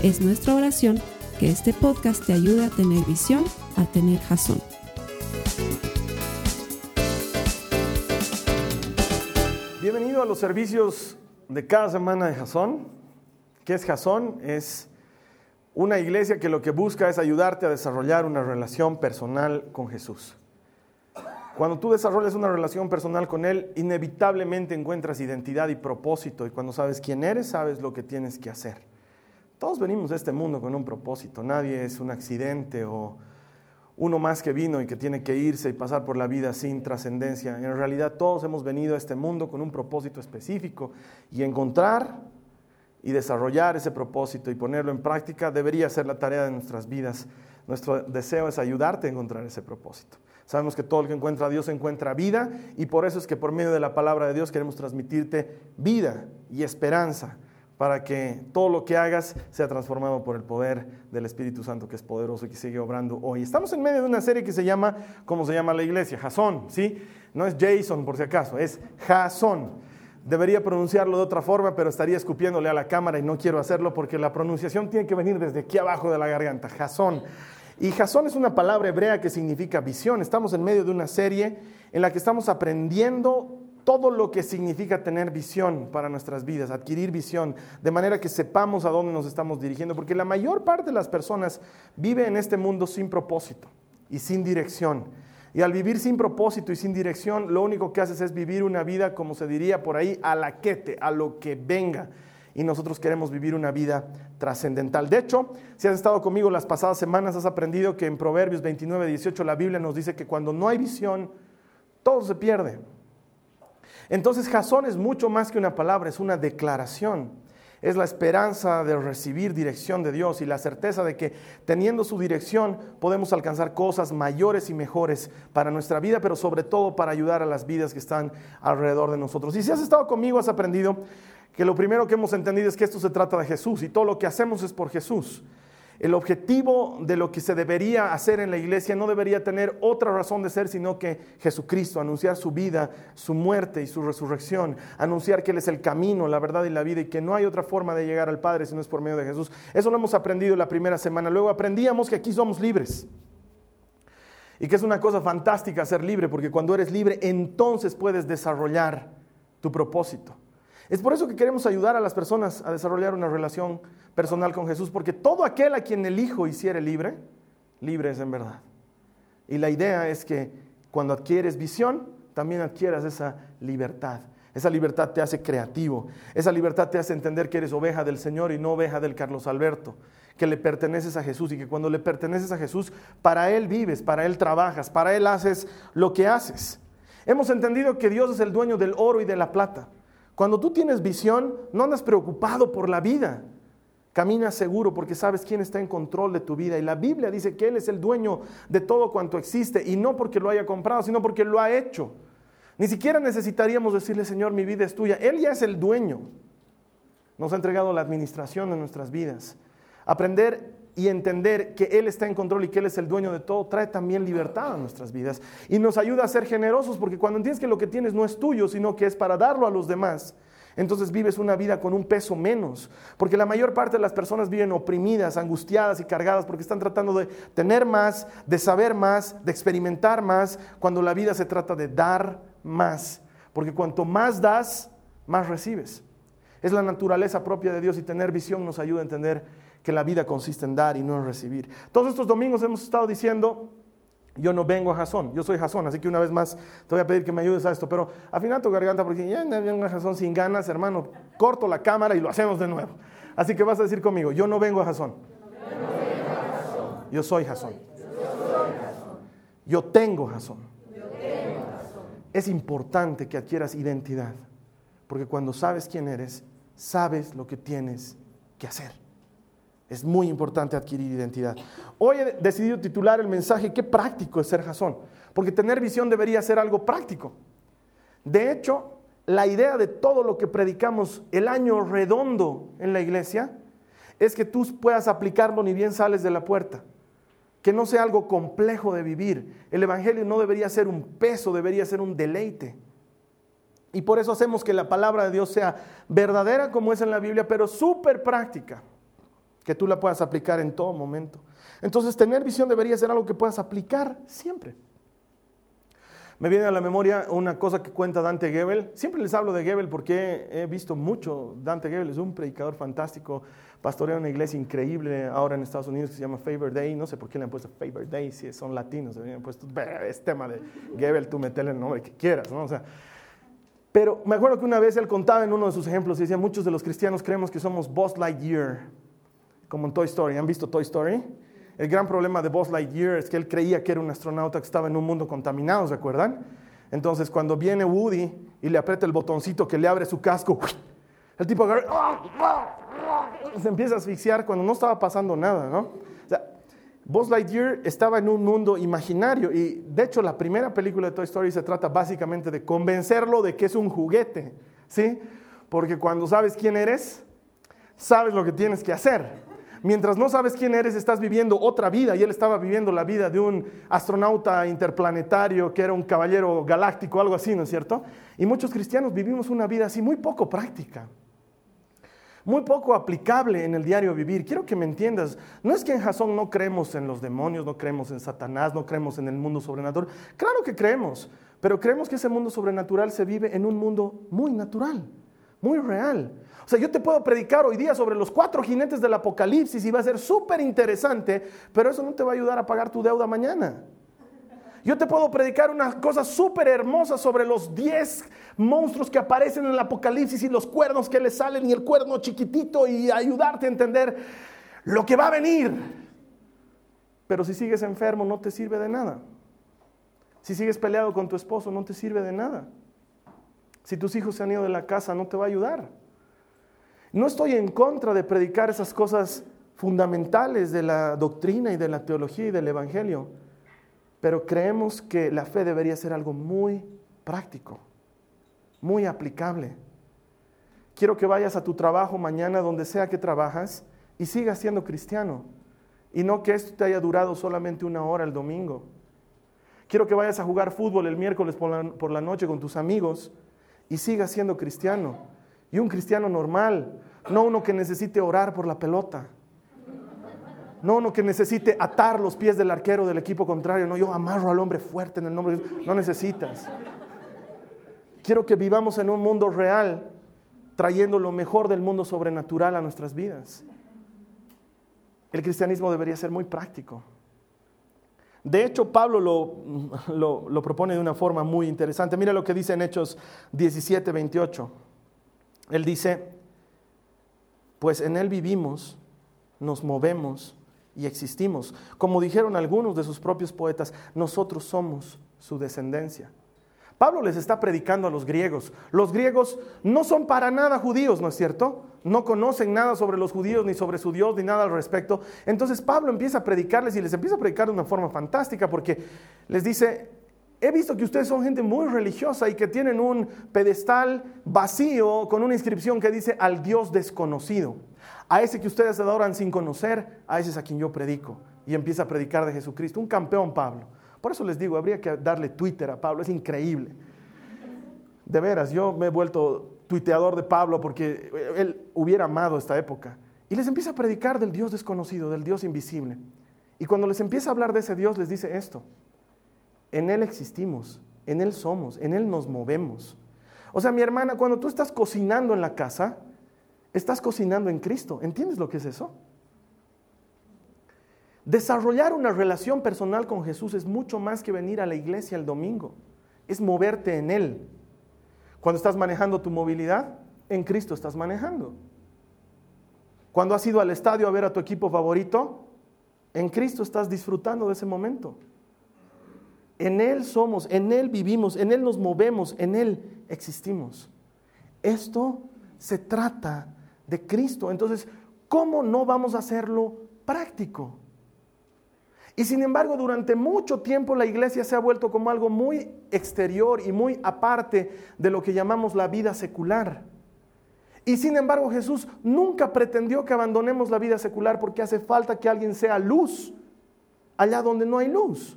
Es nuestra oración que este podcast te ayude a tener visión, a tener jazón. Bienvenido a los servicios de cada semana de Jazón. ¿Qué es Jazón? Es una iglesia que lo que busca es ayudarte a desarrollar una relación personal con Jesús. Cuando tú desarrollas una relación personal con Él, inevitablemente encuentras identidad y propósito y cuando sabes quién eres, sabes lo que tienes que hacer. Todos venimos de este mundo con un propósito, nadie es un accidente o uno más que vino y que tiene que irse y pasar por la vida sin trascendencia. En realidad todos hemos venido a este mundo con un propósito específico y encontrar y desarrollar ese propósito y ponerlo en práctica debería ser la tarea de nuestras vidas. Nuestro deseo es ayudarte a encontrar ese propósito. Sabemos que todo el que encuentra a Dios encuentra vida y por eso es que por medio de la palabra de Dios queremos transmitirte vida y esperanza para que todo lo que hagas sea transformado por el poder del Espíritu Santo que es poderoso y que sigue obrando hoy. Estamos en medio de una serie que se llama, ¿cómo se llama la iglesia? Jasón, ¿sí? No es Jason por si acaso, es Jasón. Debería pronunciarlo de otra forma, pero estaría escupiéndole a la cámara y no quiero hacerlo porque la pronunciación tiene que venir desde aquí abajo de la garganta, Jasón. Y Jasón es una palabra hebrea que significa visión. Estamos en medio de una serie en la que estamos aprendiendo todo lo que significa tener visión para nuestras vidas, adquirir visión, de manera que sepamos a dónde nos estamos dirigiendo, porque la mayor parte de las personas vive en este mundo sin propósito y sin dirección. Y al vivir sin propósito y sin dirección, lo único que haces es vivir una vida, como se diría por ahí, a la quete, a lo que venga. Y nosotros queremos vivir una vida trascendental. De hecho, si has estado conmigo las pasadas semanas, has aprendido que en Proverbios 29, 18 la Biblia nos dice que cuando no hay visión, todo se pierde. Entonces Jasón es mucho más que una palabra, es una declaración. Es la esperanza de recibir dirección de Dios y la certeza de que teniendo su dirección podemos alcanzar cosas mayores y mejores para nuestra vida, pero sobre todo para ayudar a las vidas que están alrededor de nosotros. Y si has estado conmigo, has aprendido que lo primero que hemos entendido es que esto se trata de Jesús y todo lo que hacemos es por Jesús. El objetivo de lo que se debería hacer en la iglesia no debería tener otra razón de ser sino que Jesucristo, anunciar su vida, su muerte y su resurrección, anunciar que Él es el camino, la verdad y la vida y que no hay otra forma de llegar al Padre si no es por medio de Jesús. Eso lo hemos aprendido la primera semana. Luego aprendíamos que aquí somos libres. Y que es una cosa fantástica ser libre, porque cuando eres libre entonces puedes desarrollar tu propósito. Es por eso que queremos ayudar a las personas a desarrollar una relación personal con Jesús, porque todo aquel a quien el Hijo hiciere libre, libre es en verdad. Y la idea es que cuando adquieres visión, también adquieras esa libertad. Esa libertad te hace creativo. Esa libertad te hace entender que eres oveja del Señor y no oveja del Carlos Alberto. Que le perteneces a Jesús y que cuando le perteneces a Jesús, para Él vives, para Él trabajas, para Él haces lo que haces. Hemos entendido que Dios es el dueño del oro y de la plata. Cuando tú tienes visión, no andas preocupado por la vida. Caminas seguro porque sabes quién está en control de tu vida. Y la Biblia dice que Él es el dueño de todo cuanto existe. Y no porque lo haya comprado, sino porque lo ha hecho. Ni siquiera necesitaríamos decirle, Señor, mi vida es tuya. Él ya es el dueño. Nos ha entregado la administración de nuestras vidas. Aprender y entender que Él está en control y que Él es el dueño de todo, trae también libertad a nuestras vidas. Y nos ayuda a ser generosos, porque cuando entiendes que lo que tienes no es tuyo, sino que es para darlo a los demás, entonces vives una vida con un peso menos, porque la mayor parte de las personas viven oprimidas, angustiadas y cargadas, porque están tratando de tener más, de saber más, de experimentar más, cuando la vida se trata de dar más, porque cuanto más das, más recibes. Es la naturaleza propia de Dios y tener visión nos ayuda a entender que la vida consiste en dar y no en recibir. Todos estos domingos hemos estado diciendo, yo no vengo a Jasón, yo soy Jasón, así que una vez más te voy a pedir que me ayudes a esto, pero afina tu garganta porque ya vengo a Jasón sin ganas, hermano, corto la cámara y lo hacemos de nuevo. Así que vas a decir conmigo, yo no vengo a Jasón. Yo soy Jasón. Yo tengo Jasón. Es importante que adquieras identidad, porque cuando sabes quién eres, sabes lo que tienes que hacer. Es muy importante adquirir identidad. Hoy he decidido titular el mensaje Qué práctico es ser Jasón, porque tener visión debería ser algo práctico. De hecho, la idea de todo lo que predicamos el año redondo en la iglesia es que tú puedas aplicarlo ni bien sales de la puerta. Que no sea algo complejo de vivir. El Evangelio no debería ser un peso, debería ser un deleite. Y por eso hacemos que la palabra de Dios sea verdadera como es en la Biblia, pero súper práctica, que tú la puedas aplicar en todo momento. Entonces, tener visión debería ser algo que puedas aplicar siempre. Me viene a la memoria una cosa que cuenta Dante Gebel. Siempre les hablo de Gebel porque he visto mucho. Dante Gebel es un predicador fantástico, pastorea una iglesia increíble ahora en Estados Unidos que se llama Favor Day. No sé por qué le han puesto Favor Day, si son latinos. Le han puesto, es tema de Gebel, tú metele el nombre que quieras. ¿no? Pero me acuerdo que una vez él contaba en uno de sus ejemplos y decía, muchos de los cristianos creemos que somos Buzz Lightyear, como en Toy Story. ¿Han visto Toy Story? El gran problema de Buzz Lightyear es que él creía que era un astronauta que estaba en un mundo contaminado, ¿se acuerdan? Entonces, cuando viene Woody y le aprieta el botoncito que le abre su casco, el tipo se empieza a asfixiar cuando no estaba pasando nada, ¿no? O sea, Buzz Lightyear estaba en un mundo imaginario y de hecho la primera película de Toy Story se trata básicamente de convencerlo de que es un juguete, ¿sí? Porque cuando sabes quién eres, sabes lo que tienes que hacer. Mientras no sabes quién eres, estás viviendo otra vida y él estaba viviendo la vida de un astronauta interplanetario que era un caballero galáctico, algo así, ¿no es cierto? Y muchos cristianos vivimos una vida así muy poco práctica, muy poco aplicable en el diario vivir. Quiero que me entiendas, no es que en Jasón no creemos en los demonios, no creemos en Satanás, no creemos en el mundo sobrenatural. Claro que creemos, pero creemos que ese mundo sobrenatural se vive en un mundo muy natural, muy real. O sea, yo te puedo predicar hoy día sobre los cuatro jinetes del Apocalipsis y va a ser súper interesante, pero eso no te va a ayudar a pagar tu deuda mañana. Yo te puedo predicar unas cosas súper hermosas sobre los diez monstruos que aparecen en el Apocalipsis y los cuernos que le salen y el cuerno chiquitito y ayudarte a entender lo que va a venir. Pero si sigues enfermo no te sirve de nada. Si sigues peleado con tu esposo no te sirve de nada. Si tus hijos se han ido de la casa no te va a ayudar. No estoy en contra de predicar esas cosas fundamentales de la doctrina y de la teología y del Evangelio, pero creemos que la fe debería ser algo muy práctico, muy aplicable. Quiero que vayas a tu trabajo mañana, donde sea que trabajas, y sigas siendo cristiano, y no que esto te haya durado solamente una hora el domingo. Quiero que vayas a jugar fútbol el miércoles por la, por la noche con tus amigos y sigas siendo cristiano y un cristiano normal, no uno que necesite orar por la pelota. No uno que necesite atar los pies del arquero del equipo contrario. No, yo amarro al hombre fuerte en el nombre de Dios. No necesitas. Quiero que vivamos en un mundo real, trayendo lo mejor del mundo sobrenatural a nuestras vidas. El cristianismo debería ser muy práctico. De hecho, Pablo lo, lo propone de una forma muy interesante. Mira lo que dice en Hechos 17, 28. Él dice, pues en Él vivimos, nos movemos y existimos. Como dijeron algunos de sus propios poetas, nosotros somos su descendencia. Pablo les está predicando a los griegos. Los griegos no son para nada judíos, ¿no es cierto? No conocen nada sobre los judíos, ni sobre su Dios, ni nada al respecto. Entonces Pablo empieza a predicarles y les empieza a predicar de una forma fantástica porque les dice, He visto que ustedes son gente muy religiosa y que tienen un pedestal vacío con una inscripción que dice al Dios desconocido. A ese que ustedes adoran sin conocer, a ese es a quien yo predico. Y empieza a predicar de Jesucristo. Un campeón, Pablo. Por eso les digo, habría que darle Twitter a Pablo. Es increíble. De veras, yo me he vuelto tuiteador de Pablo porque él hubiera amado esta época. Y les empieza a predicar del Dios desconocido, del Dios invisible. Y cuando les empieza a hablar de ese Dios, les dice esto. En Él existimos, en Él somos, en Él nos movemos. O sea, mi hermana, cuando tú estás cocinando en la casa, estás cocinando en Cristo. ¿Entiendes lo que es eso? Desarrollar una relación personal con Jesús es mucho más que venir a la iglesia el domingo. Es moverte en Él. Cuando estás manejando tu movilidad, en Cristo estás manejando. Cuando has ido al estadio a ver a tu equipo favorito, en Cristo estás disfrutando de ese momento. En Él somos, en Él vivimos, en Él nos movemos, en Él existimos. Esto se trata de Cristo. Entonces, ¿cómo no vamos a hacerlo práctico? Y sin embargo, durante mucho tiempo la iglesia se ha vuelto como algo muy exterior y muy aparte de lo que llamamos la vida secular. Y sin embargo, Jesús nunca pretendió que abandonemos la vida secular porque hace falta que alguien sea luz allá donde no hay luz.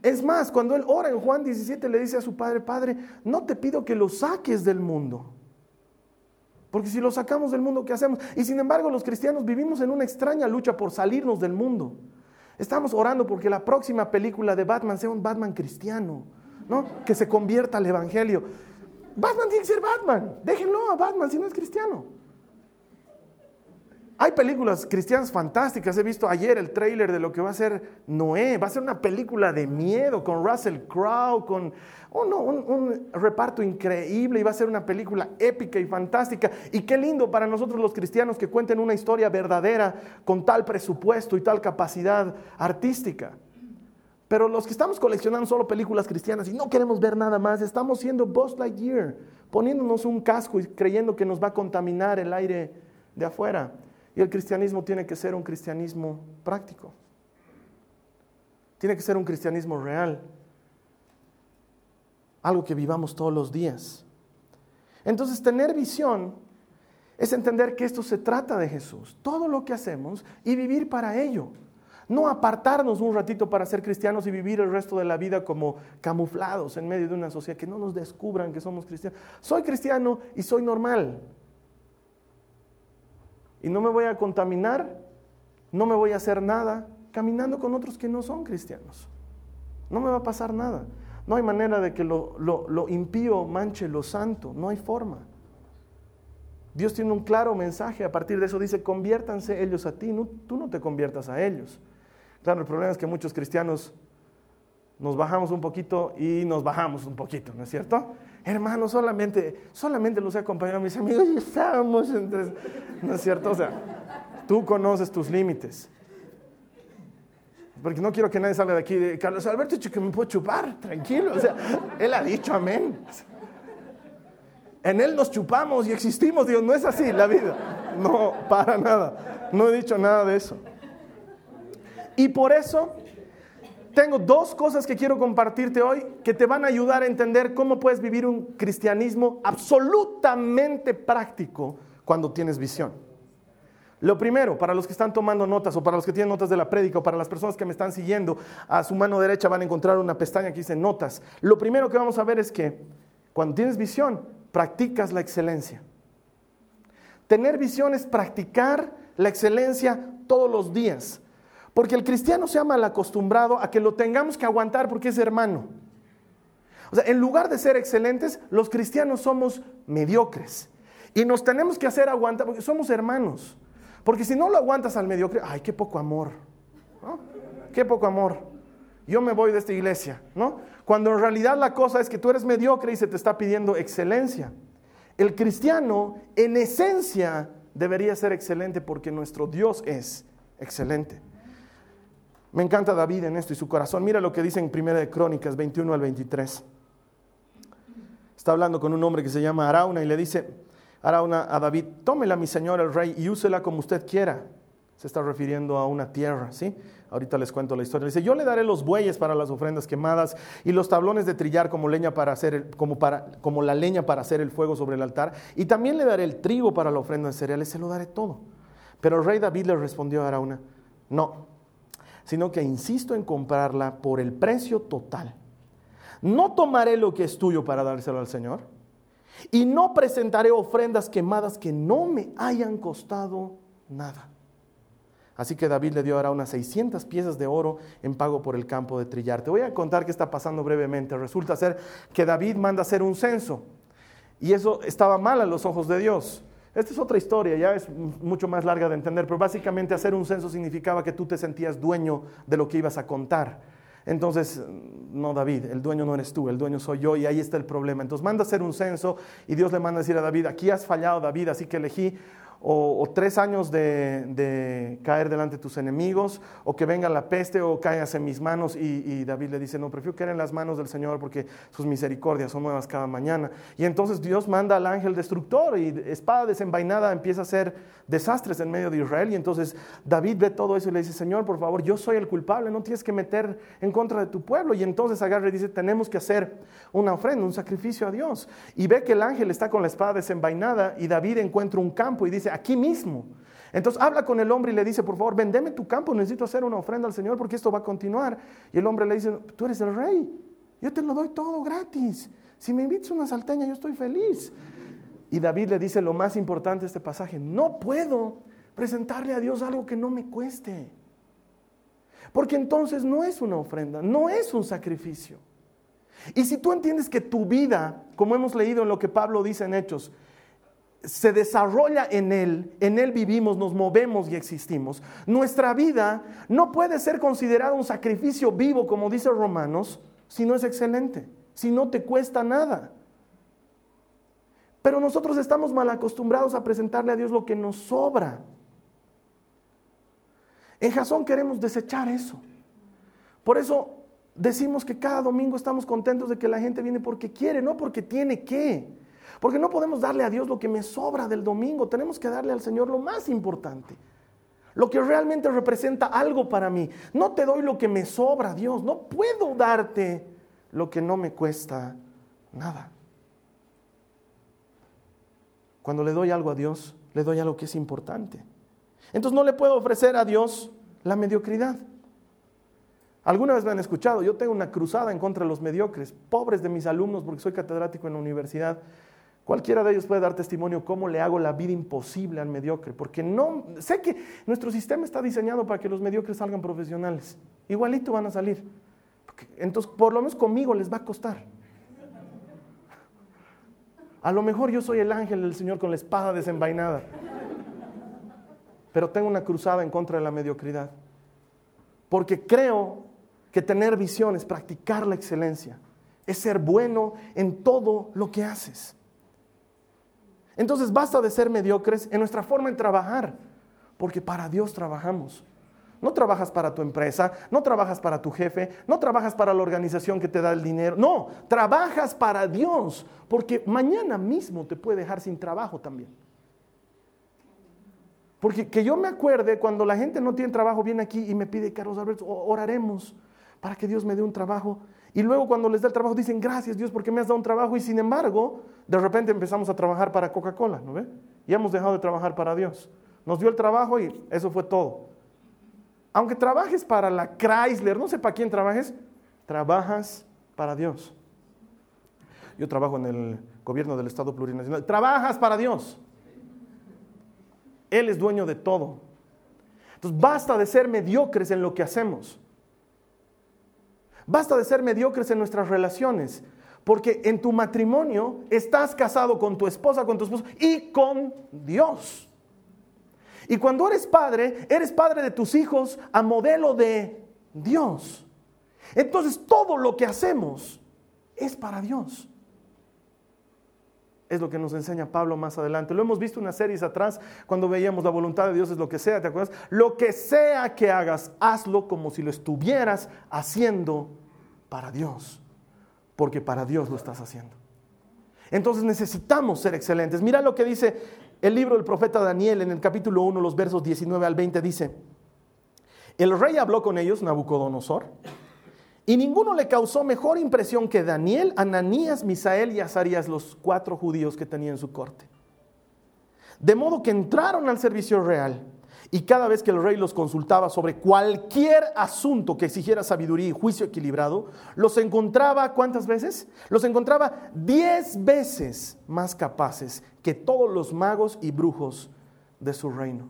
Es más, cuando él ora en Juan 17 le dice a su padre, Padre, no te pido que lo saques del mundo. Porque si lo sacamos del mundo, ¿qué hacemos? Y sin embargo, los cristianos vivimos en una extraña lucha por salirnos del mundo. Estamos orando porque la próxima película de Batman sea un Batman cristiano, ¿no? Que se convierta al Evangelio. Batman tiene que ser Batman. Déjenlo a Batman si no es cristiano. Hay películas cristianas fantásticas. He visto ayer el tráiler de lo que va a ser Noé. Va a ser una película de miedo con Russell Crowe, con un, un, reparto increíble y va a ser una película épica y fantástica. Y qué lindo para nosotros los cristianos que cuenten una historia verdadera con tal presupuesto y tal capacidad artística. Pero los que estamos coleccionando solo películas cristianas y no queremos ver nada más, estamos siendo Buzz Lightyear, poniéndonos un casco y creyendo que nos va a contaminar el aire de afuera. Y el cristianismo tiene que ser un cristianismo práctico. Tiene que ser un cristianismo real. Algo que vivamos todos los días. Entonces, tener visión es entender que esto se trata de Jesús, todo lo que hacemos y vivir para ello. No apartarnos un ratito para ser cristianos y vivir el resto de la vida como camuflados en medio de una sociedad, que no nos descubran que somos cristianos. Soy cristiano y soy normal y no me voy a contaminar, no me voy a hacer nada caminando con otros que no son cristianos. No me va a pasar nada. No hay manera de que lo, impío manche lo santo, no hay forma. Dios tiene un claro mensaje, a partir de eso dice, conviértanse ellos a ti, tú no te conviertas a ellos. Claro, el problema es que muchos cristianos nos bajamos un poquito y nos bajamos un poquito, ¿no es cierto? Hermano, solamente, solamente los he acompañado a mis amigos y estábamos, entonces, ¿no es cierto? O sea, tú conoces tus límites. Porque no quiero que nadie salga de aquí de Carlos Alberto, que me puedo chupar, tranquilo. O sea, él ha dicho amén. En él nos chupamos y existimos, Dios, no es así la vida. No, para nada. No he dicho nada de eso. Y por eso tengo dos cosas que quiero compartirte hoy que te van a ayudar a entender cómo puedes vivir un cristianismo absolutamente práctico cuando tienes visión. Lo primero, para los que están tomando notas o para los que tienen notas de la prédica o para las personas que me están siguiendo, a su mano derecha van a encontrar una pestaña que dice notas. Lo primero que vamos a ver es que cuando tienes visión, practicas la excelencia. Tener visión es practicar la excelencia todos los días. Porque el cristiano se ha mal acostumbrado a que lo tengamos que aguantar porque es hermano. O sea, en lugar de ser excelentes, los cristianos somos mediocres. Y nos tenemos que hacer aguantar porque somos hermanos. Porque si no lo aguantas al mediocre, ay, qué poco amor. Qué poco amor. Yo me voy de esta iglesia, ¿no? Cuando en realidad la cosa es que tú eres mediocre y se te está pidiendo excelencia. El cristiano, en esencia, debería ser excelente porque nuestro Dios es excelente. Me encanta David en esto y su corazón. Mira lo que dice en Primera de Crónicas 21 al 23. Está hablando con un hombre que se llama Arauna y le dice Arauna a David, tómela mi señor el rey y úsela como usted quiera. Se está refiriendo a una tierra, ¿sí? Ahorita les cuento la historia. Dice, yo le daré los bueyes para las ofrendas quemadas y los tablones de trillar como, leña para hacer como, para, como la leña para hacer el fuego sobre el altar. Y también le daré el trigo para la ofrenda de cereales, se lo daré todo. Pero el rey David le respondió a Arauna, no, sino que insisto en comprarla por el precio total. No tomaré lo que es tuyo para dárselo al Señor y no presentaré ofrendas quemadas que no me hayan costado nada. Así que David le dio ahora unas 600 piezas de oro en pago por el campo de trillar. Te voy a contar qué está pasando brevemente. Resulta ser que David manda hacer un censo y eso estaba mal a los ojos de Dios. Esta es otra historia, ya es mucho más larga de entender, pero básicamente hacer un censo significaba que tú te sentías dueño de lo que ibas a contar. Entonces, no David, el dueño no eres tú, el dueño soy yo y ahí está el problema. Entonces manda hacer un censo y Dios le manda a decir a David, aquí has fallado David, así que elegí o, tres años de, caer delante de tus enemigos, o que venga la peste, o caigas en mis manos. Y, David le dice, no, prefiero caer en las manos del Señor porque sus misericordias son nuevas cada mañana. Y entonces Dios manda al ángel destructor y espada desenvainada empieza a hacer desastres en medio de Israel. Y entonces David ve todo eso y le dice, Señor, por favor, yo soy el culpable, no tienes que meter en contra de tu pueblo. Y entonces agarra y dice, tenemos que hacer una ofrenda, un sacrificio a Dios. Y ve que el ángel está con la espada desenvainada y David encuentra un campo y dice, aquí mismo. Entonces habla con el hombre y le dice, por favor, vendeme tu campo, necesito hacer una ofrenda al Señor porque esto va a continuar. Y el hombre le dice, tú eres el rey, yo te lo doy todo gratis. Si me invitas una salteña, yo estoy feliz. Y David le dice lo más importante de este pasaje, no puedo presentarle a Dios algo que no me cueste. Porque entonces no es una ofrenda, no es un sacrificio. Y si tú entiendes que tu vida, como hemos leído en lo que Pablo dice en Hechos, se desarrolla en Él, en Él vivimos, nos movemos y existimos. Nuestra vida no puede ser considerada un sacrificio vivo, como dice Romanos, si no es excelente, si no te cuesta nada. Pero nosotros estamos mal acostumbrados a presentarle a Dios lo que nos sobra. En Jasón queremos desechar eso. Por eso decimos que cada domingo estamos contentos de que la gente viene porque quiere, no porque tiene que. Porque no podemos darle a Dios lo que me sobra del domingo, tenemos que darle al Señor lo más importante. Lo que realmente representa algo para mí. No te doy lo que me sobra, Dios. No puedo darte lo que no me cuesta nada. Cuando le doy algo a Dios, le doy algo que es importante. Entonces no le puedo ofrecer a Dios la mediocridad. Alguna vez me han escuchado, yo tengo una cruzada en contra de los mediocres, pobres de mis alumnos, porque soy catedrático en la universidad. Cualquiera de ellos puede dar testimonio cómo le hago la vida imposible al mediocre, porque no, sé que nuestro sistema está diseñado para que los mediocres salgan profesionales. Igualito van a salir. entonces, por lo menos conmigo les va a costar. A lo mejor yo soy el ángel del Señor con la espada desenvainada, pero tengo una cruzada en contra de la mediocridad, porque creo que tener visión es practicar la excelencia, es ser bueno en todo lo que haces. Entonces basta de ser mediocres en nuestra forma de trabajar, porque para Dios trabajamos. No trabajas para tu empresa, no trabajas para tu jefe, no trabajas para la organización que te da el dinero, no, trabajas para Dios, porque mañana mismo te puede dejar sin trabajo también. Porque que yo me acuerde cuando la gente no tiene trabajo, viene aquí y me pide, Carlos Alberto, oraremos para que Dios me dé un trabajo. Y luego cuando les da el trabajo dicen, gracias Dios porque me has dado un trabajo. Y sin embargo, de repente empezamos a trabajar para Coca-Cola, ¿no ve? Y hemos dejado de trabajar para Dios. Nos dio el trabajo y eso fue todo. Aunque trabajes para la Chrysler, no sé para quién trabajes, trabajas para Dios. Yo trabajo en el gobierno del Estado plurinacional. Trabajas para Dios. Él es dueño de todo. Entonces basta de ser mediocres en lo que hacemos. Basta de ser mediocres en nuestras relaciones, porque en tu matrimonio estás casado con tu esposa, con tu esposo y con Dios. Y cuando eres padre, eres padre de tus hijos a modelo de Dios. Entonces todo lo que hacemos es para Dios. Es lo que nos enseña Pablo más adelante. Lo hemos visto unas series atrás cuando veíamos la voluntad de Dios es lo que sea, ¿te acuerdas? Lo que sea que hagas, hazlo como si lo estuvieras haciendo para Dios, porque para Dios lo estás haciendo. Entonces necesitamos ser excelentes. Mira lo que dice el libro del profeta Daniel en el capítulo 1, los versos 19 al 20, dice, el rey habló con ellos, Nabucodonosor, y ninguno le causó mejor impresión que Daniel, Ananías, Misael y Azarías, los cuatro judíos que tenía en su corte. De modo que entraron al servicio real y cada vez que el rey los consultaba sobre cualquier asunto que exigiera sabiduría y juicio equilibrado, los encontraba, ¿cuántas veces? Los encontraba diez veces más capaces que todos los magos y brujos de su reino.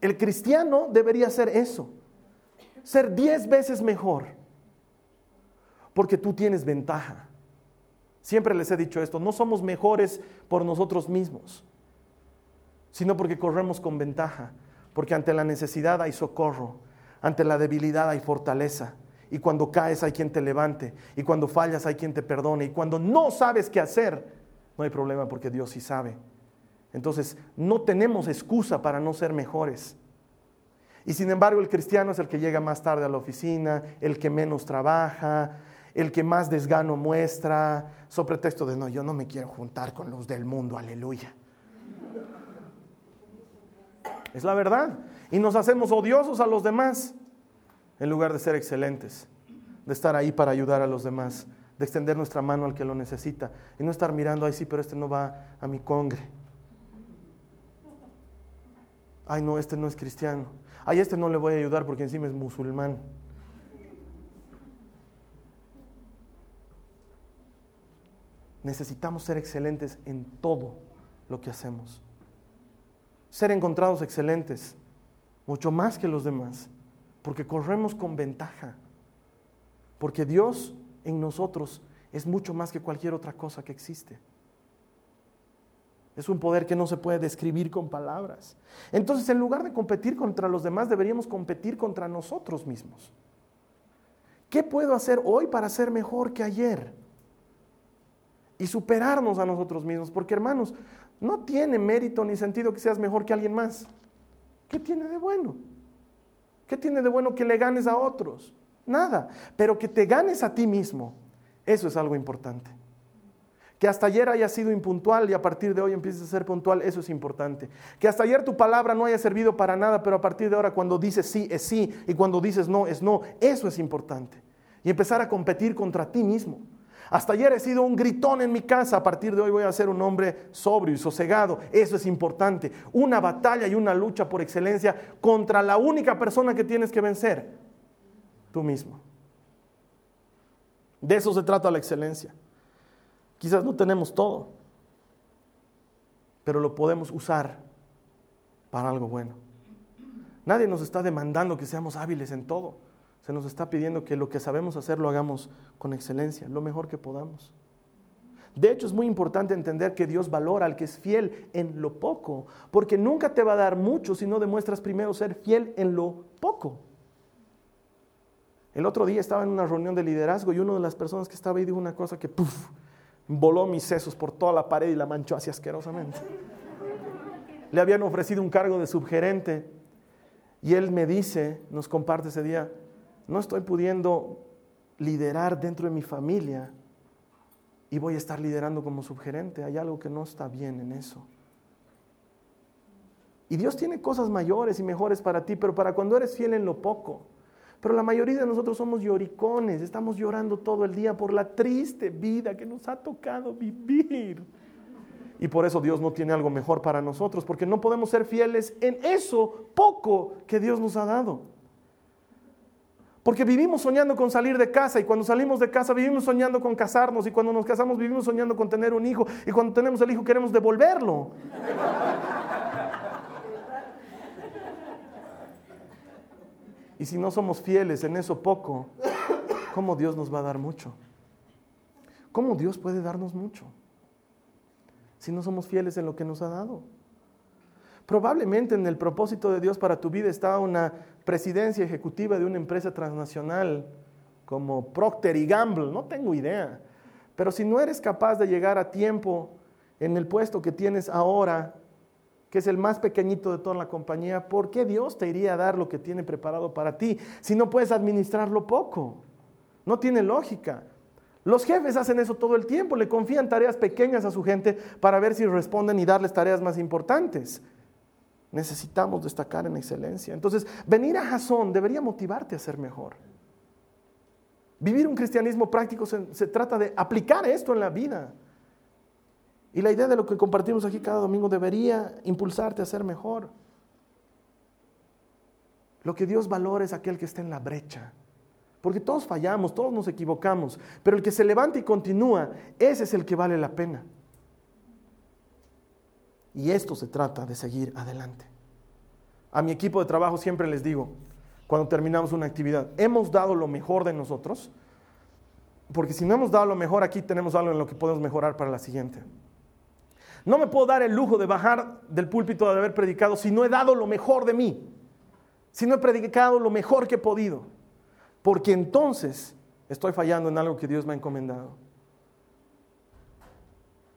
El cristiano debería ser eso ser diez veces mejor, porque tú tienes ventaja. Siempre les he dicho esto, no somos mejores por nosotros mismos, sino porque corremos con ventaja, porque ante la necesidad hay socorro, ante la debilidad hay fortaleza, y cuando caes hay quien te levante, y cuando fallas hay quien te perdone, y cuando no sabes qué hacer, no hay problema porque Dios sí sabe. Entonces, no tenemos excusa para no ser mejores. Y sin embargo, el cristiano es el que llega más tarde a la oficina, el que menos trabaja, el que más desgano muestra, sobre pretexto de no, yo no me quiero juntar con los del mundo, aleluya. Es la verdad. Y nos hacemos odiosos a los demás en lugar de ser excelentes, de estar ahí para ayudar a los demás, de extender nuestra mano al que lo necesita y no estar mirando, ay sí, pero este no va a mi congre ay no, este no es cristiano, ay este no le voy a ayudar porque encima es musulmán. Necesitamos ser excelentes en todo lo que hacemos. Ser encontrados excelentes, mucho más que los demás, porque corremos con ventaja, porque Dios en nosotros es mucho más que cualquier otra cosa que existe. Es un poder que no se puede describir con palabras. Entonces, en lugar de competir contra los demás, deberíamos competir contra nosotros mismos. ¿Qué puedo hacer hoy para ser mejor que ayer? Y superarnos a nosotros mismos. Porque, hermanos, no tiene mérito ni sentido que seas mejor que alguien más. ¿Qué tiene de bueno? ¿Qué tiene de bueno que le ganes a otros? Nada. Pero que te ganes a ti mismo, eso es algo importante. Que hasta ayer haya sido impuntual y a partir de hoy empieces a ser puntual, eso es importante. Que hasta ayer tu palabra no haya servido para nada, pero a partir de ahora cuando dices sí es sí y cuando dices no es no, eso es importante. Y empezar a competir contra ti mismo. Hasta ayer he sido un gritón en mi casa, a partir de hoy voy a ser un hombre sobrio y sosegado. Eso es importante. Una batalla y una lucha por excelencia contra la única persona que tienes que vencer, tú mismo. De eso se trata la excelencia. Quizás no tenemos todo, pero lo podemos usar para algo bueno. Nadie nos está demandando que seamos hábiles en todo. Se nos está pidiendo que lo que sabemos hacer lo hagamos con excelencia, lo mejor que podamos. De hecho, es muy importante entender que Dios valora al que es fiel en lo poco, porque nunca te va a dar mucho si no demuestras primero ser fiel en lo poco. El otro día estaba en una reunión de liderazgo y una de las personas que estaba ahí dijo una cosa que, puff, voló mis sesos por toda la pared y la manchó así asquerosamente. Le habían ofrecido un cargo de subgerente y él me dice, nos comparte ese día, no estoy pudiendo liderar dentro de mi familia y voy a estar liderando como subgerente. Hay algo que no está bien en eso. Y Dios tiene cosas mayores y mejores para ti, pero para cuando eres fiel en lo poco, pero la mayoría de nosotros somos lloricones, estamos llorando todo el día por la triste vida que nos ha tocado vivir. Y por eso Dios no tiene algo mejor para nosotros, porque no podemos ser fieles en eso poco que Dios nos ha dado. Porque vivimos soñando con salir de casa y cuando salimos de casa vivimos soñando con casarnos y cuando nos casamos vivimos soñando con tener un hijo y cuando tenemos el hijo queremos devolverlo. Y si no somos fieles en eso poco, ¿cómo Dios nos va a dar mucho? ¿Cómo Dios puede darnos mucho? Si no somos fieles en lo que nos ha dado. Probablemente en el propósito de Dios para tu vida está una presidencia ejecutiva de una empresa transnacional como Procter y Gamble, no tengo idea. Pero si no eres capaz de llegar a tiempo en el puesto que tienes ahora, que es el más pequeñito de toda la compañía, ¿por qué Dios te iría a dar lo que tiene preparado para ti si no puedes administrarlo poco? No tiene lógica. Los jefes hacen eso todo el tiempo, le confían tareas pequeñas a su gente para ver si responden y darles tareas más importantes. Necesitamos destacar en excelencia. Entonces, venir a Jasón debería motivarte a ser mejor. Vivir un cristianismo práctico se, se trata de aplicar esto en la vida. Y la idea de lo que compartimos aquí cada domingo debería impulsarte a ser mejor. Lo que Dios valora es aquel que está en la brecha. Porque todos fallamos, todos nos equivocamos, pero el que se levanta y continúa, ese es el que vale la pena. Y esto se trata de seguir adelante. A mi equipo de trabajo siempre les digo, cuando terminamos una actividad, hemos dado lo mejor de nosotros, porque si no hemos dado lo mejor aquí tenemos algo en lo que podemos mejorar para la siguiente. No me puedo dar el lujo de bajar del púlpito de haber predicado si no he dado lo mejor de mí, si no he predicado lo mejor que he podido, porque entonces estoy fallando en algo que Dios me ha encomendado.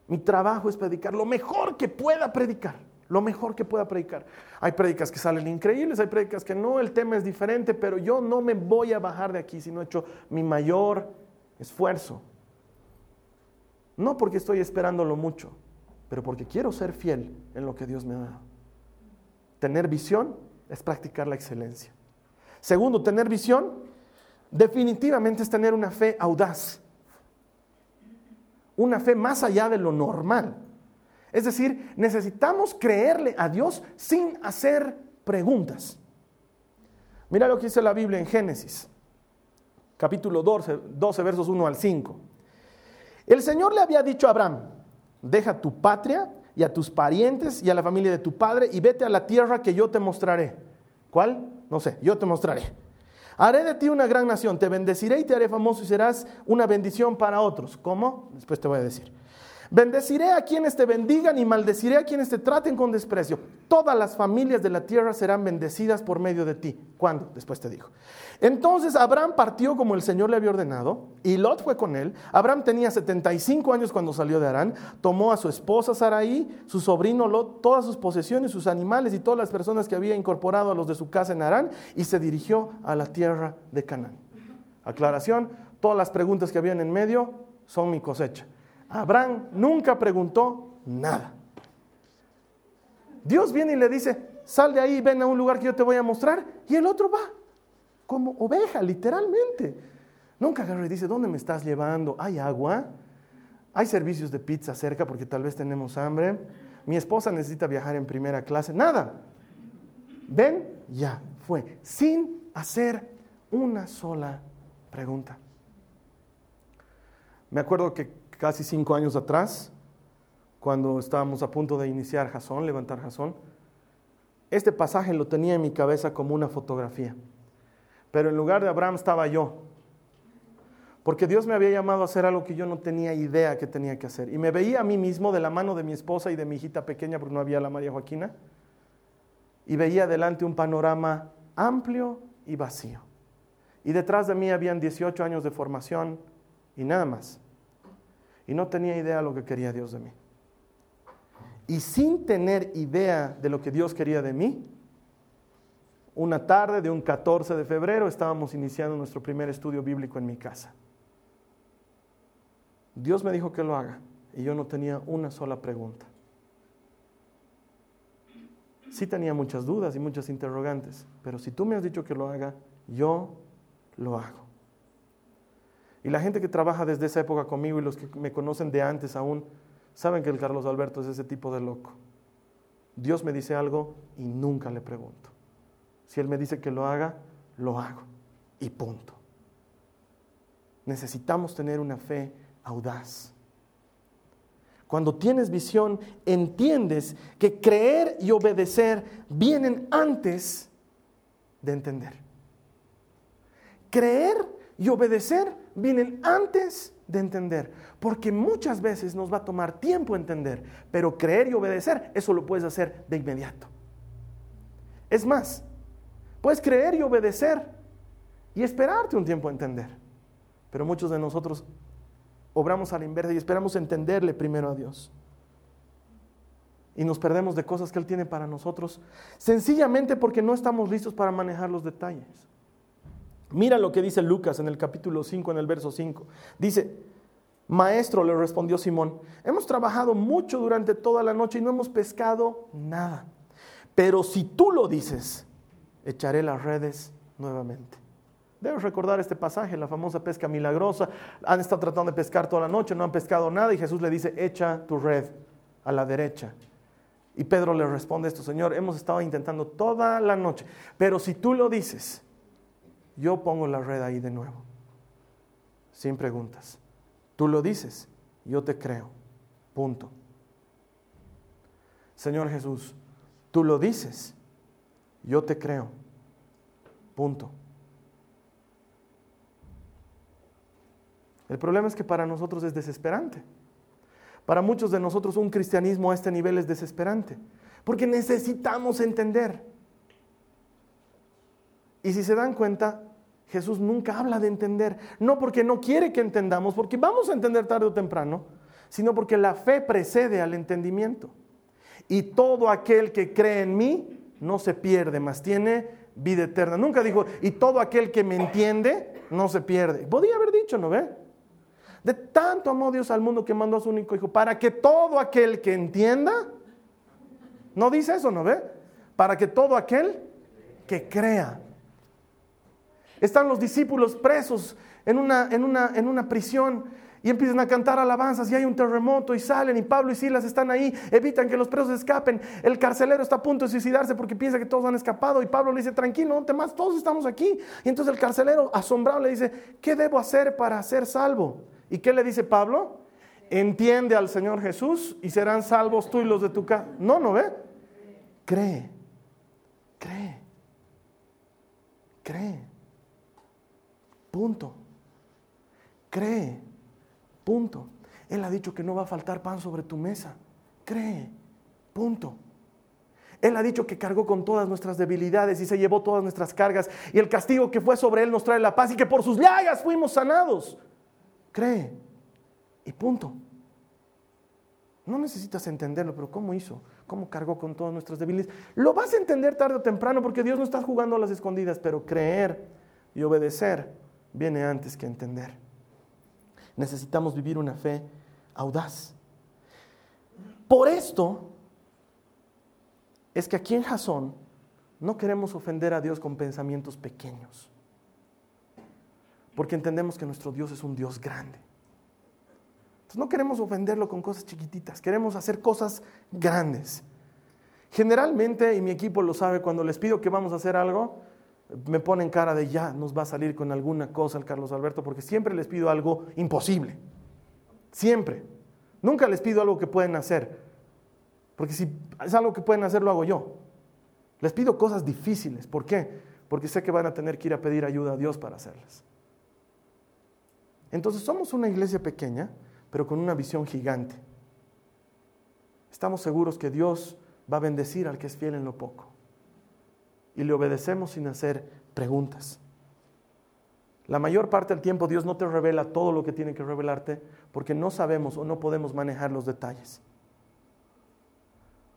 Mi trabajo es predicar lo mejor que pueda predicar, lo mejor que pueda predicar. Hay prédicas que salen increíbles, hay prédicas que no, el tema es diferente, pero yo no me voy a bajar de aquí si no he hecho mi mayor esfuerzo. No porque estoy esperándolo mucho, pero porque quiero ser fiel en lo que Dios me ha dado. Tener visión es practicar la excelencia. Segundo, tener visión definitivamente es tener una fe audaz. Una fe más allá de lo normal. Es decir, necesitamos creerle a Dios sin hacer preguntas. Mira lo que dice la Biblia en Génesis, capítulo 12, 12 versos 1 al 5. El Señor le había dicho a Abraham, deja tu patria y a tus parientes y a la familia de tu padre y vete a la tierra que yo te mostraré. ¿Cuál? No sé, yo te mostraré. Haré de ti una gran nación, te bendeciré y te haré famoso y serás una bendición para otros. ¿Cómo? Después te voy a decir. Bendeciré a quienes te bendigan y maldeciré a quienes te traten con desprecio. Todas las familias de la tierra serán bendecidas por medio de ti. ¿Cuándo? Después te digo. Entonces Abraham partió como el Señor le había ordenado y Lot fue con él. Abraham tenía 75 años cuando salió de Arán. Tomó a su esposa Saraí, su sobrino Lot, todas sus posesiones, sus animales y todas las personas que había incorporado a los de su casa en Arán y se dirigió a la tierra de Canaán. Aclaración, todas las preguntas que habían en medio son mi cosecha. Abraham nunca preguntó nada. Dios viene y le dice, sal de ahí, ven a un lugar que yo te voy a mostrar, y el otro va, como oveja, literalmente. Nunca agarra y dice, ¿dónde me estás llevando? ¿Hay agua? ¿Hay servicios de pizza cerca porque tal vez tenemos hambre? Mi esposa necesita viajar en primera clase. Nada. Ven, ya fue, sin hacer una sola pregunta. Me acuerdo que casi cinco años atrás, cuando estábamos a punto de iniciar Jasón, levantar Jasón, este pasaje lo tenía en mi cabeza como una fotografía. Pero en lugar de Abraham estaba yo. Porque Dios me había llamado a hacer algo que yo no tenía idea que tenía que hacer. Y me veía a mí mismo de la mano de mi esposa y de mi hijita pequeña, porque no había la María Joaquina. Y veía delante un panorama amplio y vacío. Y detrás de mí habían 18 años de formación y nada más y no tenía idea de lo que quería Dios de mí. Y sin tener idea de lo que Dios quería de mí, una tarde de un 14 de febrero estábamos iniciando nuestro primer estudio bíblico en mi casa. Dios me dijo que lo haga y yo no tenía una sola pregunta. Sí tenía muchas dudas y muchas interrogantes, pero si tú me has dicho que lo haga, yo lo hago. Y la gente que trabaja desde esa época conmigo y los que me conocen de antes aún, saben que el Carlos Alberto es ese tipo de loco. Dios me dice algo y nunca le pregunto. Si Él me dice que lo haga, lo hago. Y punto. Necesitamos tener una fe audaz. Cuando tienes visión, entiendes que creer y obedecer vienen antes de entender. Creer y obedecer vienen antes de entender, porque muchas veces nos va a tomar tiempo entender, pero creer y obedecer, eso lo puedes hacer de inmediato. Es más, puedes creer y obedecer y esperarte un tiempo a entender, pero muchos de nosotros obramos a la inversa y esperamos entenderle primero a Dios. Y nos perdemos de cosas que Él tiene para nosotros, sencillamente porque no estamos listos para manejar los detalles. Mira lo que dice Lucas en el capítulo 5, en el verso 5. Dice, Maestro, le respondió Simón, hemos trabajado mucho durante toda la noche y no hemos pescado nada. Pero si tú lo dices, echaré las redes nuevamente. Debes recordar este pasaje, la famosa pesca milagrosa. Han estado tratando de pescar toda la noche, no han pescado nada y Jesús le dice, echa tu red a la derecha. Y Pedro le responde esto, Señor, hemos estado intentando toda la noche, pero si tú lo dices, yo pongo la red ahí de nuevo, sin preguntas. Tú lo dices, yo te creo. Punto. Señor Jesús, tú lo dices, yo te creo. Punto. El problema es que para nosotros es desesperante. Para muchos de nosotros un cristianismo a este nivel es desesperante, porque necesitamos entender. Y si se dan cuenta, Jesús nunca habla de entender, no porque no quiere que entendamos, porque vamos a entender tarde o temprano, sino porque la fe precede al entendimiento. Y todo aquel que cree en mí no se pierde, más tiene vida eterna. Nunca dijo, y todo aquel que me entiende no se pierde. Podía haber dicho, ¿no ve? De tanto amó Dios al mundo que mandó a su único hijo, para que todo aquel que entienda, no dice eso, ¿no ve? Para que todo aquel que crea. Están los discípulos presos en una, en una, en una prisión y empiezan a cantar alabanzas y hay un terremoto y salen y Pablo y Silas están ahí, evitan que los presos escapen. El carcelero está a punto de suicidarse porque piensa que todos han escapado y Pablo le dice, tranquilo, no temas, todos estamos aquí. Y entonces el carcelero asombrado le dice, ¿qué debo hacer para ser salvo? ¿Y qué le dice Pablo? Entiende al Señor Jesús y serán salvos tú y los de tu casa. No, no ve. Cree, cree, cree. Punto. Cree. Punto. Él ha dicho que no va a faltar pan sobre tu mesa. Cree. Punto. Él ha dicho que cargó con todas nuestras debilidades y se llevó todas nuestras cargas y el castigo que fue sobre Él nos trae la paz y que por sus llagas fuimos sanados. Cree. Y punto. No necesitas entenderlo, pero ¿cómo hizo? ¿Cómo cargó con todas nuestras debilidades? Lo vas a entender tarde o temprano porque Dios no está jugando a las escondidas, pero creer y obedecer viene antes que entender. Necesitamos vivir una fe audaz. Por esto es que aquí en Jasón no queremos ofender a Dios con pensamientos pequeños, porque entendemos que nuestro Dios es un Dios grande. Entonces no queremos ofenderlo con cosas chiquititas, queremos hacer cosas grandes. Generalmente, y mi equipo lo sabe, cuando les pido que vamos a hacer algo, me ponen cara de ya nos va a salir con alguna cosa el Carlos Alberto, porque siempre les pido algo imposible. Siempre. Nunca les pido algo que pueden hacer. Porque si es algo que pueden hacer, lo hago yo. Les pido cosas difíciles. ¿Por qué? Porque sé que van a tener que ir a pedir ayuda a Dios para hacerlas. Entonces somos una iglesia pequeña, pero con una visión gigante. Estamos seguros que Dios va a bendecir al que es fiel en lo poco y le obedecemos sin hacer preguntas. La mayor parte del tiempo Dios no te revela todo lo que tiene que revelarte porque no sabemos o no podemos manejar los detalles.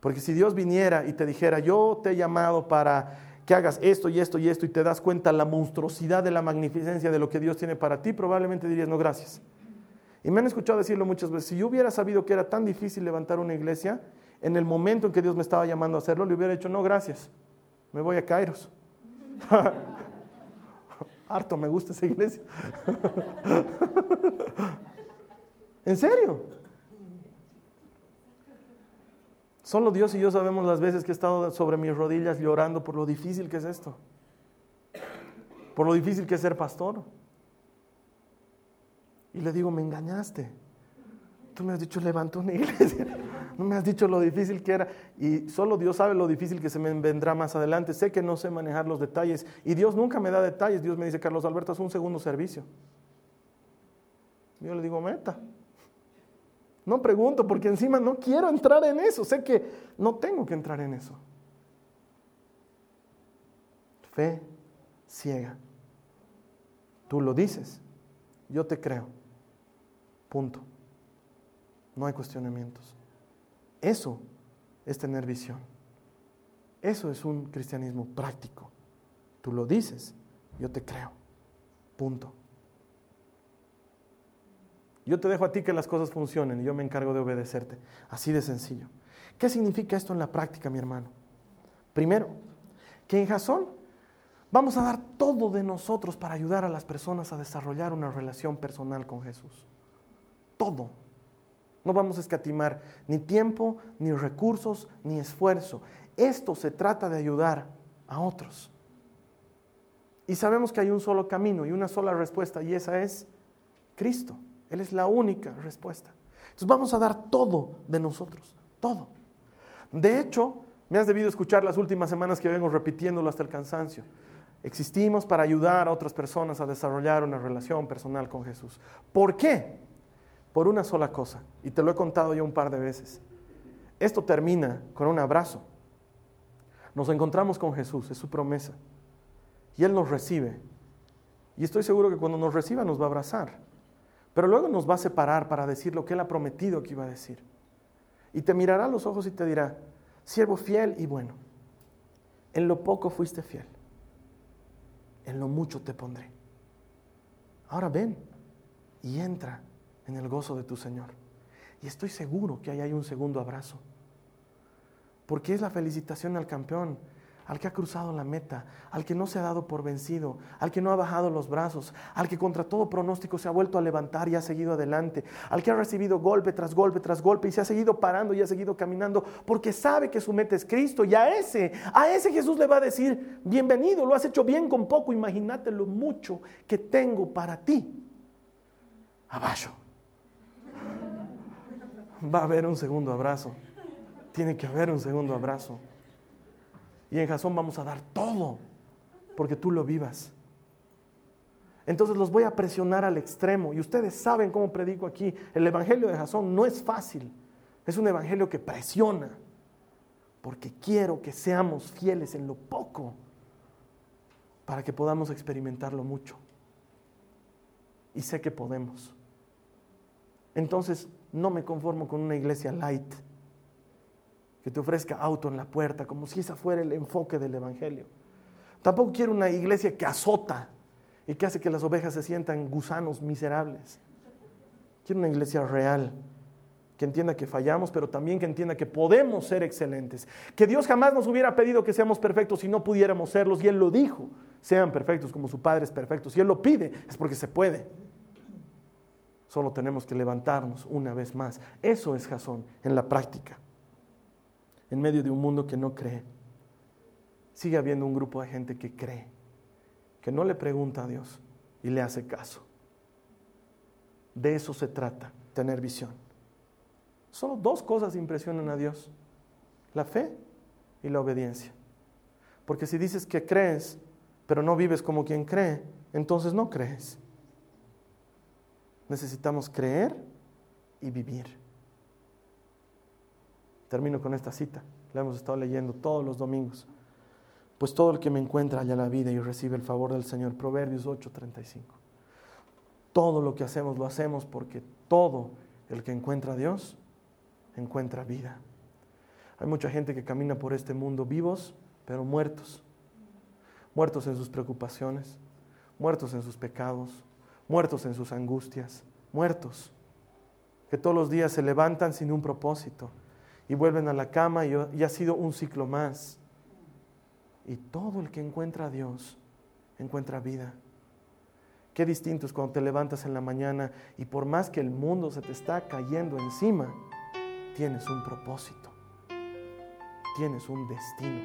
Porque si Dios viniera y te dijera, yo te he llamado para que hagas esto y esto y esto y te das cuenta la monstruosidad de la magnificencia de lo que Dios tiene para ti, probablemente dirías, no, gracias. Y me han escuchado decirlo muchas veces, si yo hubiera sabido que era tan difícil levantar una iglesia, en el momento en que Dios me estaba llamando a hacerlo, le hubiera dicho, no, gracias me voy a Kairos. Harto me gusta esa iglesia. ¿En serio? Solo Dios y yo sabemos las veces que he estado sobre mis rodillas llorando por lo difícil que es esto. Por lo difícil que es ser pastor. Y le digo, me engañaste. Tú me has dicho, levanta una iglesia. No me has dicho lo difícil que era. Y solo Dios sabe lo difícil que se me vendrá más adelante. Sé que no sé manejar los detalles. Y Dios nunca me da detalles. Dios me dice, Carlos Alberto, es un segundo servicio. Yo le digo, meta. No pregunto porque encima no quiero entrar en eso. Sé que no tengo que entrar en eso. Fe ciega. Tú lo dices. Yo te creo. Punto. No hay cuestionamientos. Eso es tener visión. Eso es un cristianismo práctico. Tú lo dices, yo te creo. Punto. Yo te dejo a ti que las cosas funcionen y yo me encargo de obedecerte. Así de sencillo. ¿Qué significa esto en la práctica, mi hermano? Primero, que en Jasón vamos a dar todo de nosotros para ayudar a las personas a desarrollar una relación personal con Jesús. Todo. No vamos a escatimar ni tiempo, ni recursos, ni esfuerzo. Esto se trata de ayudar a otros. Y sabemos que hay un solo camino y una sola respuesta, y esa es Cristo. Él es la única respuesta. Entonces vamos a dar todo de nosotros, todo. De hecho, me has debido escuchar las últimas semanas que vengo repitiéndolo hasta el cansancio. Existimos para ayudar a otras personas a desarrollar una relación personal con Jesús. ¿Por qué? Por una sola cosa, y te lo he contado ya un par de veces. Esto termina con un abrazo. Nos encontramos con Jesús, es su promesa, y Él nos recibe. Y estoy seguro que cuando nos reciba nos va a abrazar, Pero luego nos va a separar para decir lo que Él ha prometido que iba a decir. Y te mirará a los ojos y te dirá, siervo fiel y bueno, en lo poco fuiste fiel, en lo mucho te pondré. Ahora ven y entra en el gozo de tu Señor. Y estoy seguro que ahí hay un segundo abrazo. Porque es la felicitación al campeón, al que ha cruzado la meta, al que no se ha dado por vencido, al que no ha bajado los brazos, al que contra todo pronóstico se ha vuelto a levantar y ha seguido adelante, al que ha recibido golpe tras golpe tras golpe y se ha seguido parando y ha seguido caminando porque sabe que su meta es Cristo y a ese, a ese Jesús le va a decir, bienvenido, lo has hecho bien con poco, imagínate lo mucho que tengo para ti. Abajo. Va a haber un segundo abrazo. Tiene que haber un segundo abrazo. Y en Jasón vamos a dar todo porque tú lo vivas. Entonces los voy a presionar al extremo. Y ustedes saben cómo predico aquí. El Evangelio de Jasón no es fácil. Es un Evangelio que presiona. Porque quiero que seamos fieles en lo poco para que podamos experimentarlo mucho. Y sé que podemos. Entonces no me conformo con una iglesia light que te ofrezca auto en la puerta, como si ese fuera el enfoque del Evangelio. Tampoco quiero una iglesia que azota y que hace que las ovejas se sientan gusanos miserables. Quiero una iglesia real, que entienda que fallamos, pero también que entienda que podemos ser excelentes. Que Dios jamás nos hubiera pedido que seamos perfectos si no pudiéramos serlos, y Él lo dijo, sean perfectos como su Padre es perfecto. Si Él lo pide, es porque se puede. Solo tenemos que levantarnos una vez más. Eso es Jasón en la práctica en medio de un mundo que no cree. Sigue habiendo un grupo de gente que cree, que no le pregunta a Dios y le hace caso. De eso se trata, tener visión. Solo dos cosas impresionan a Dios, la fe y la obediencia. Porque si dices que crees, pero no vives como quien cree, entonces no crees. Necesitamos creer y vivir. Termino con esta cita, la hemos estado leyendo todos los domingos. Pues todo el que me encuentra halla la vida y recibe el favor del Señor. Proverbios 8:35. Todo lo que hacemos lo hacemos porque todo el que encuentra a Dios encuentra vida. Hay mucha gente que camina por este mundo vivos, pero muertos. Muertos en sus preocupaciones, muertos en sus pecados, muertos en sus angustias, muertos. Que todos los días se levantan sin un propósito y vuelven a la cama y, ha sido un ciclo más. Y todo el que encuentra a Dios encuentra vida. Qué distinto es cuando te levantas en la mañana y por más que el mundo se te está cayendo encima, tienes un propósito, tienes un destino,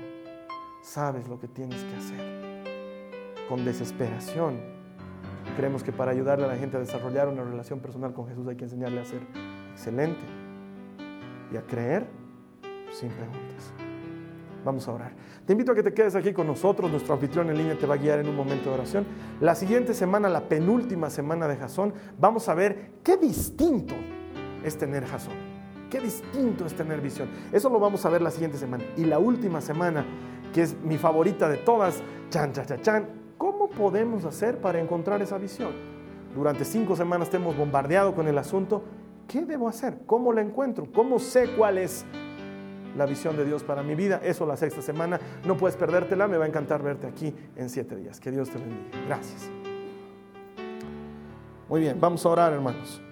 sabes lo que tienes que hacer. Con desesperación, creemos que para ayudarle a la gente a desarrollar una relación personal con Jesús hay que enseñarle a ser excelente y a creer sin preguntas. Vamos a orar. Te invito a que te quedes aquí con nosotros. Nuestro anfitrión en línea te va a guiar en un momento de oración. La siguiente semana, la penúltima semana de Jasón, vamos a ver qué distinto es tener Jasón. Qué distinto es tener visión. Eso lo vamos a ver la siguiente semana. Y la última semana, que es mi favorita de todas, chan, chan, chan, chan. ¿Cómo podemos hacer para encontrar esa visión? Durante cinco semanas te hemos bombardeado con el asunto ¿Qué debo hacer? ¿Cómo la encuentro? ¿Cómo sé cuál es la visión de Dios para mi vida? Eso la sexta semana. No puedes perdértela. Me va a encantar verte aquí en siete días. Que Dios te bendiga. Gracias. Muy bien, vamos a orar, hermanos.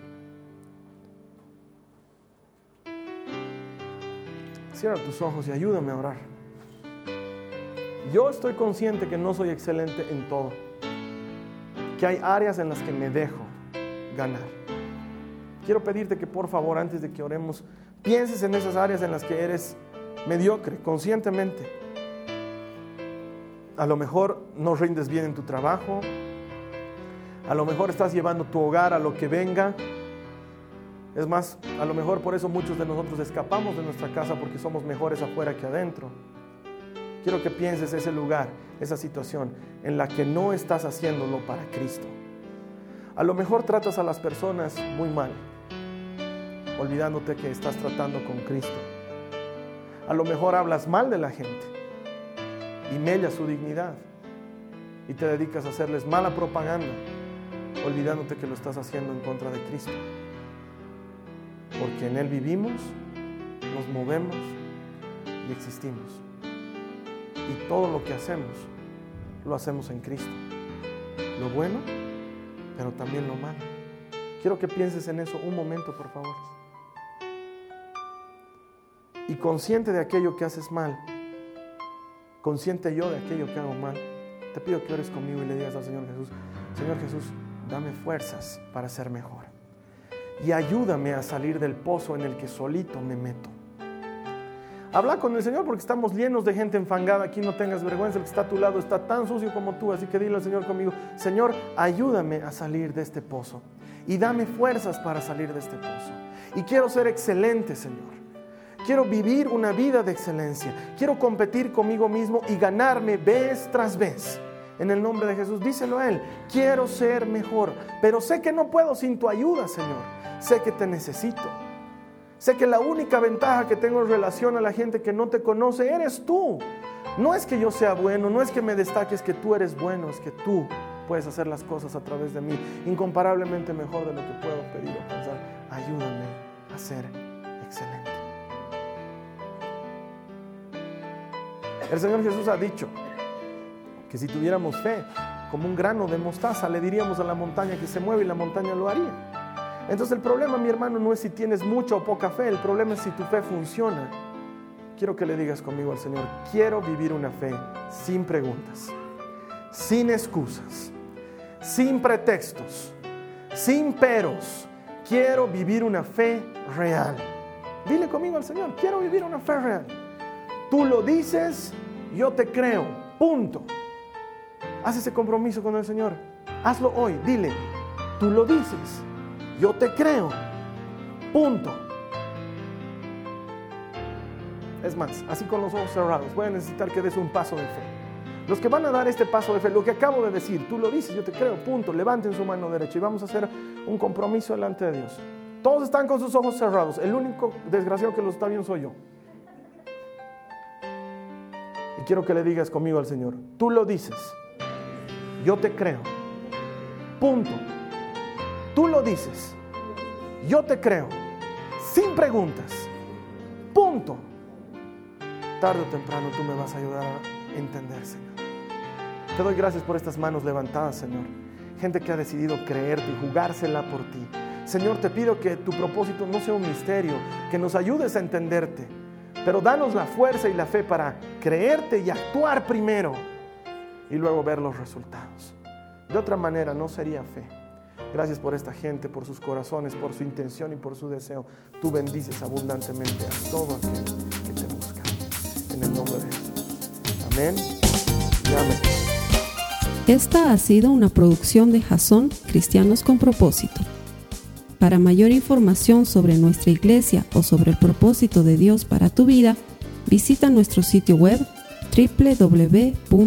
Cierra tus ojos y ayúdame a orar. Yo estoy consciente que no soy excelente en todo, que hay áreas en las que me dejo ganar quiero pedirte que por favor, antes de que oremos, pienses en esas áreas en las que eres mediocre, conscientemente. A lo mejor no rindes bien en tu trabajo, a lo mejor estás llevando tu hogar a lo que venga. Es más, a lo mejor por eso muchos de nosotros escapamos de nuestra casa porque somos mejores afuera que adentro. Quiero que pienses ese lugar, esa situación en la que no estás haciéndolo para Cristo. A lo mejor tratas a las personas muy mal, olvidándote que estás tratando con Cristo. A lo mejor hablas mal de la gente y mellas su dignidad y te dedicas a hacerles mala propaganda olvidándote que lo estás haciendo en contra de Cristo. Porque en Él vivimos, nos movemos y existimos. Y todo lo que hacemos, lo hacemos en Cristo. Lo bueno, pero también lo malo. Quiero que pienses en eso un momento, por favor. Y consciente de aquello que haces mal, consciente yo de aquello que hago mal, te pido que ores conmigo y le digas al Señor Jesús, Señor Jesús, dame fuerzas para ser mejor. Y ayúdame a salir del pozo en el que solito me meto. Habla con el Señor porque estamos llenos de gente enfangada. Aquí no tengas vergüenza, el que está a tu lado está tan sucio como tú. Así que dile al Señor conmigo, Señor, ayúdame a salir de este pozo. Y dame fuerzas para salir de este pozo. Y quiero ser excelente, Señor. Quiero vivir una vida de excelencia. Quiero competir conmigo mismo y ganarme vez tras vez. En el nombre de Jesús, díselo a Él. Quiero ser mejor, pero sé que no puedo sin tu ayuda, Señor. Sé que te necesito. Sé que la única ventaja que tengo en relación a la gente que no te conoce eres tú. No es que yo sea bueno, no es que me destaques que tú eres bueno, es que tú puedes hacer las cosas a través de mí incomparablemente mejor de lo que puedo pedir o pensar. Ayúdame a ser excelente. El Señor Jesús ha dicho que si tuviéramos fe como un grano de mostaza, le diríamos a la montaña que se mueve y la montaña lo haría. Entonces el problema, mi hermano, no es si tienes mucha o poca fe, el problema es si tu fe funciona. Quiero que le digas conmigo al Señor, quiero vivir una fe sin preguntas, sin excusas, sin pretextos, sin peros. Quiero vivir una fe real. Dile conmigo al Señor, quiero vivir una fe real. Tú lo dices, yo te creo. Punto. Haz ese compromiso con el Señor. Hazlo hoy. Dile, tú lo dices, yo te creo. Punto. Es más, así con los ojos cerrados, voy a necesitar que des un paso de fe. Los que van a dar este paso de fe, lo que acabo de decir, tú lo dices, yo te creo, punto. Levanten su mano derecha y vamos a hacer un compromiso delante de Dios. Todos están con sus ojos cerrados. El único desgraciado que lo está bien soy yo. Y quiero que le digas conmigo al Señor, tú lo dices, yo te creo. Punto. Tú lo dices. Yo te creo. Sin preguntas. Punto. Tarde o temprano tú me vas a ayudar a entender, Señor. Te doy gracias por estas manos levantadas, Señor. Gente que ha decidido creerte y jugársela por ti. Señor, te pido que tu propósito no sea un misterio, que nos ayudes a entenderte. Pero danos la fuerza y la fe para creerte y actuar primero y luego ver los resultados. De otra manera no sería fe. Gracias por esta gente, por sus corazones, por su intención y por su deseo. Tú bendices abundantemente a todo aquel que te busca. En el nombre de Jesús. Amén y amén. Esta ha sido una producción de Jason Cristianos con Propósito. Para mayor información sobre nuestra iglesia o sobre el propósito de Dios para tu vida, visita nuestro sitio web www.jason.info.